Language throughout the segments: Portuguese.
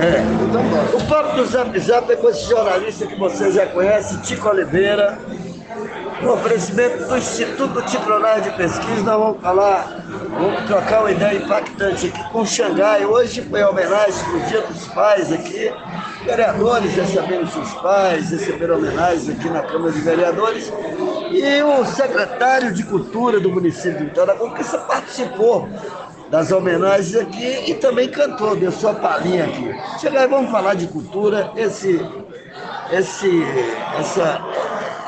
É. O papo do Zap Zap é com esse jornalista que você já conhece, Tico Oliveira. No oferecimento do Instituto Tipronar de Pesquisa, nós vamos falar, vamos trocar uma ideia impactante aqui com Xangai. Hoje foi homenagem para o Dia dos Pais aqui. Vereadores receberam seus pais, receberam homenagens aqui na Câmara de Vereadores. E o secretário de Cultura do município de Conquista participou das homenagens aqui e também cantou, deu sua palhinha aqui. Chega aí, vamos falar de cultura, esse, esse, essa,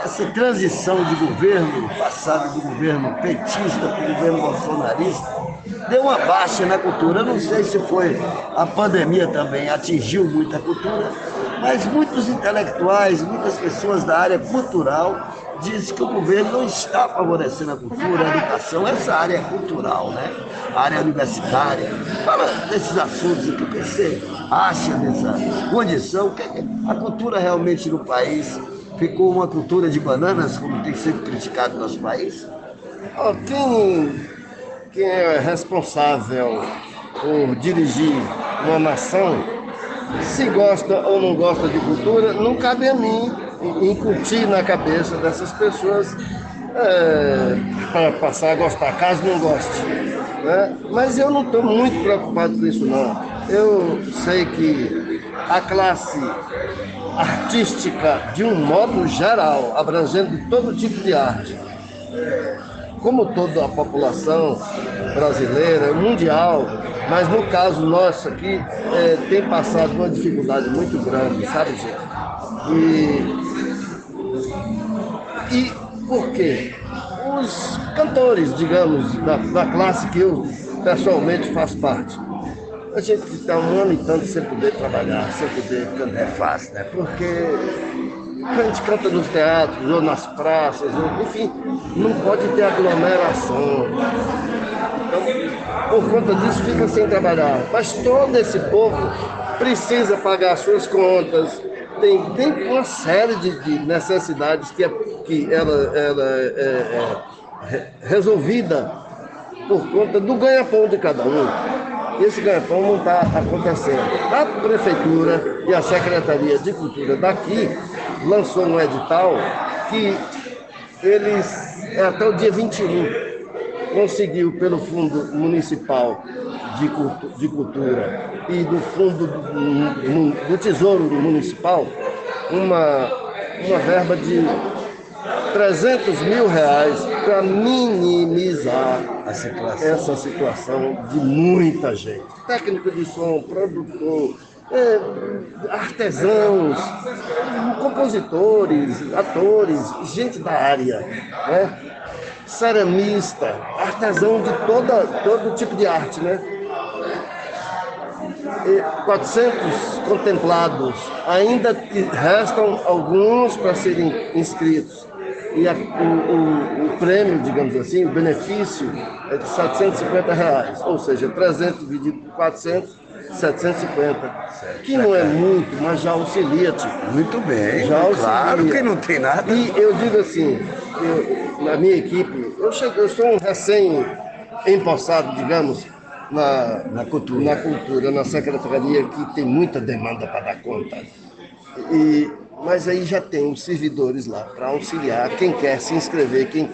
essa transição de governo passado do governo petista para o governo bolsonarista deu uma baixa na cultura. Eu não sei se foi a pandemia também atingiu muita cultura, mas muitos intelectuais, muitas pessoas da área cultural dizem que o governo não está favorecendo a cultura, a educação, essa área cultural, né? A área universitária. Fala desses assuntos, o que você acha dessa condição, a cultura realmente no país ficou uma cultura de bananas, como tem sido criticado no nosso país? Quem, quem é responsável por dirigir uma nação, se gosta ou não gosta de cultura, não cabe a mim incutir na cabeça dessas pessoas é, para passar a gostar, caso não goste. Né? Mas eu não estou muito preocupado com isso não. Eu sei que a classe artística, de um modo geral, abrangendo todo tipo de arte, como toda a população brasileira, mundial, mas no caso nosso aqui, é, tem passado uma dificuldade muito grande, sabe, gente? E e por quê? Os cantores, digamos, da, da classe que eu pessoalmente faço parte, a gente está um ano e tanto sem poder trabalhar, sem poder cantar. É fácil, né? Porque a gente canta nos teatros ou nas praças, ou, enfim, não pode ter aglomeração. Então, por conta disso, fica sem trabalhar. Mas todo esse povo precisa pagar suas contas, tem, tem uma série de, de necessidades que, é, que ela, ela é, é resolvida por conta do ganha-pão de cada um. Esse ganha-pão não está acontecendo. A Prefeitura e a Secretaria de Cultura daqui lançou um edital que eles, é até o dia 21, conseguiu pelo Fundo Municipal de, de Cultura e do Fundo do, do Tesouro Municipal uma, uma verba de 300 mil reais para minimizar situação. essa situação de muita gente. Técnico de som, produtor, é, artesãos, compositores, atores, gente da área, né? ceramista, artesão de toda, todo tipo de arte, né? 400 contemplados, ainda restam alguns para serem inscritos. E a, o, o, o, prêmio, digamos assim, o benefício é de 750 reais, ou seja, 300 dividido por 400, 750. Certo. Que não é muito, mas já auxilia, tipo. Muito bem, já auxilia. claro que não tem nada. E eu digo assim, eu, na minha equipe, eu, cheguei, eu sou um recém-empossado, digamos, na, na, cultura. na cultura, na secretaria, que tem muita demanda para dar conta. E, mas aí já tem os servidores lá para auxiliar quem quer se inscrever, quem,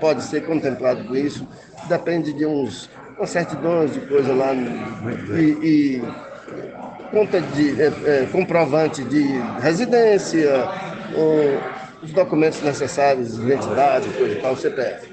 pode ser contemplado com isso. Depende de uns certidões de coisa lá e, e conta de é, é, comprovante de residência, os documentos necessários, identidade, coisa e tal, CPF.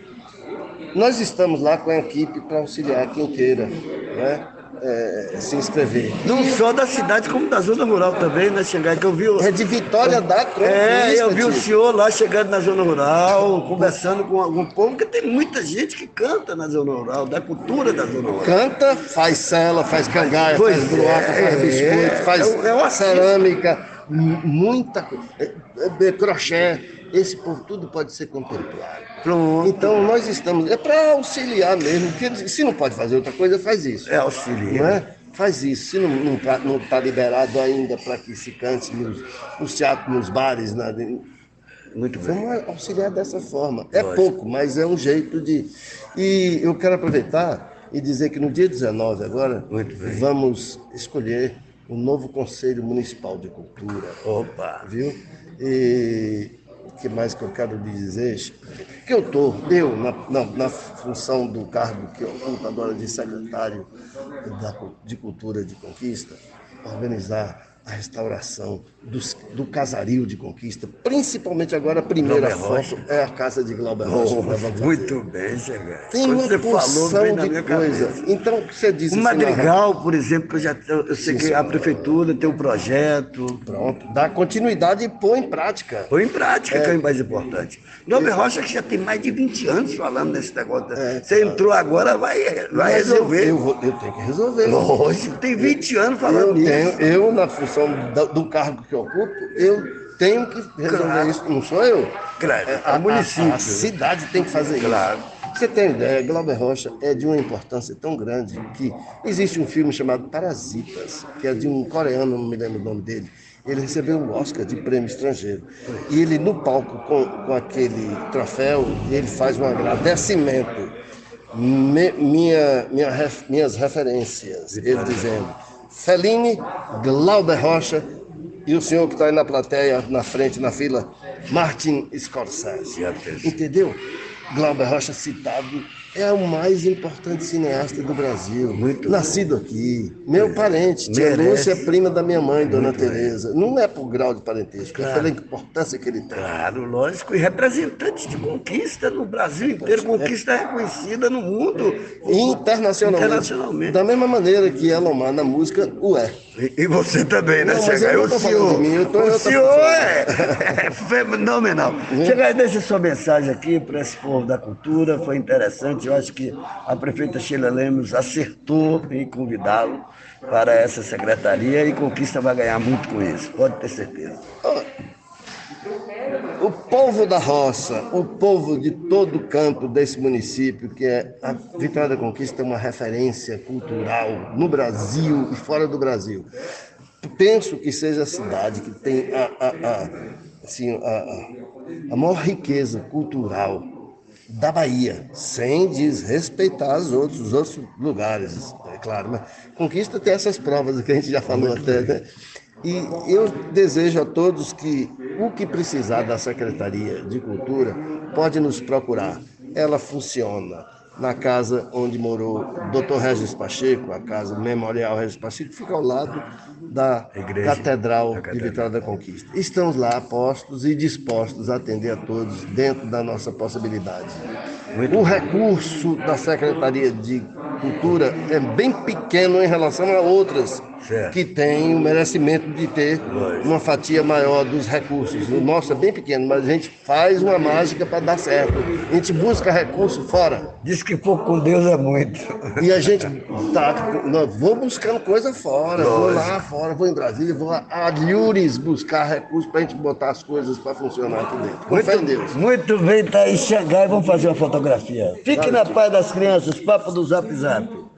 Nós estamos lá com a equipe para auxiliar quem queira né, é, se inscrever. Não só da cidade, como da zona rural também, né, Xangai? Que eu vi o... É de Vitória da Conquista. É, eu vi o senhor lá chegando na zona rural, conversando com algum povo, porque tem muita gente que canta na zona rural, da cultura da zona rural. Canta, faz cela, faz cangaia, pois faz broca, é, faz biscoito, é, faz é, é cerâmica, muita coisa. É, é, crochê esse por tudo pode ser contemplado. Pronto. Então nós estamos. É para auxiliar mesmo, porque se não pode fazer outra coisa, faz isso. É auxiliar. Não é? Faz isso. Se não está tá liberado ainda para que se cante nos, nos teatros, nos bares, na, muito bem. Vamos auxiliar dessa forma. É Lógico. pouco, mas é um jeito de. E eu quero aproveitar e dizer que no dia 19 agora vamos escolher o novo Conselho Municipal de Cultura. Opa! Viu? E que mais que eu quero dizer? Que eu estou, eu, na, na, na, função do cargo que eu ocupo agora de secretário da, de Cultura de Conquista, organizar a restauração dos, do casario de conquista, principalmente agora a primeira foto é a casa de Glauber Rocha. Oh, muito bem, Zé Tem Quando uma você porção falou, de coisa. Então, você diz O assim, Madrigal, por exemplo, eu, já, eu sei que a prefeitura tem um projeto. Pronto, dá continuidade e põe em prática. Põe em prática, é, que é o mais importante. Glauber Rocha que já tem mais de 20 anos falando desse negócio. É, você entrou agora, vai, vai resolver. Eu, eu, eu, tenho que resolver. Lógico, tem 20 anos falando eu tenho. Eu, na função do, do cargo que eu ocupo, eu tenho que resolver claro. isso, não sou eu. Claro, é, a, a, município. A, a cidade tem que fazer claro. isso. Você tem ideia, Glauber Rocha é de uma importância tão grande que existe um filme chamado Parasitas, que é de um coreano, não me lembro o nome dele. Ele recebeu um Oscar de prêmio estrangeiro. E ele, no palco, com, com aquele troféu, ele faz um agradecimento. Me, minha, minha ref, minhas referências, ele dizendo: Fellini, Glauber Rocha e o senhor que está aí na plateia, na frente, na fila, Martin Scorsese. Entendeu? Glauber Rocha citado é o mais importante cineasta do Brasil. Muito Nascido bem. aqui. Meu é. parente. Tia Lúcia é prima da minha mãe, Dona Tereza. Não é por grau de parentesco, claro. é pela importância que ele tem. Claro, lógico. E representante de conquista no Brasil inteiro, conquista é. reconhecida no mundo. Internacionalmente. Internacionalmente. Da mesma maneira que Elomar na música o é. E, e você também, né, Chegar? O senhor, mim, o senhor é, é fenomenal. Chegar, deixa sua mensagem aqui para esse povo da cultura. Foi interessante. Eu acho que a prefeita Sheila Lemos acertou em convidá-lo para essa secretaria e Conquista vai ganhar muito com isso. Pode ter certeza. O povo da roça, o povo de todo o campo desse município, que é a Vitória da Conquista, é uma referência cultural no Brasil e fora do Brasil. Penso que seja a cidade que tem a, a, a assim, a, a maior riqueza cultural da Bahia, sem desrespeitar os outros, os outros lugares, é claro. Mas Conquista tem essas provas que a gente já falou até, né? E eu desejo a todos que o que precisar da Secretaria de Cultura pode nos procurar. Ela funciona na casa onde morou o Dr. Regis Pacheco, a casa Memorial Regis Pacheco, fica ao lado da Catedral, da Catedral de Vitória da Conquista. Estamos lá postos e dispostos a atender a todos dentro da nossa possibilidade. Muito o recurso da Secretaria de Cultura é bem pequeno em relação a outras certo. que têm o merecimento de ter Lógico. uma fatia maior dos recursos. O nosso é bem pequeno, mas a gente faz uma mágica para dar certo. A gente busca recurso fora. Diz que pouco com Deus é muito. E a gente tá, vou buscando coisa fora, Lógico. vou lá fora, vou em Brasília, vou a Lures buscar recursos para a gente botar as coisas para funcionar aqui dentro. Com muito, Deus. Muito bem, tá aí Xangai, vamos fazer uma fotografia. Fique na paz das crianças, papo do Zap Zap.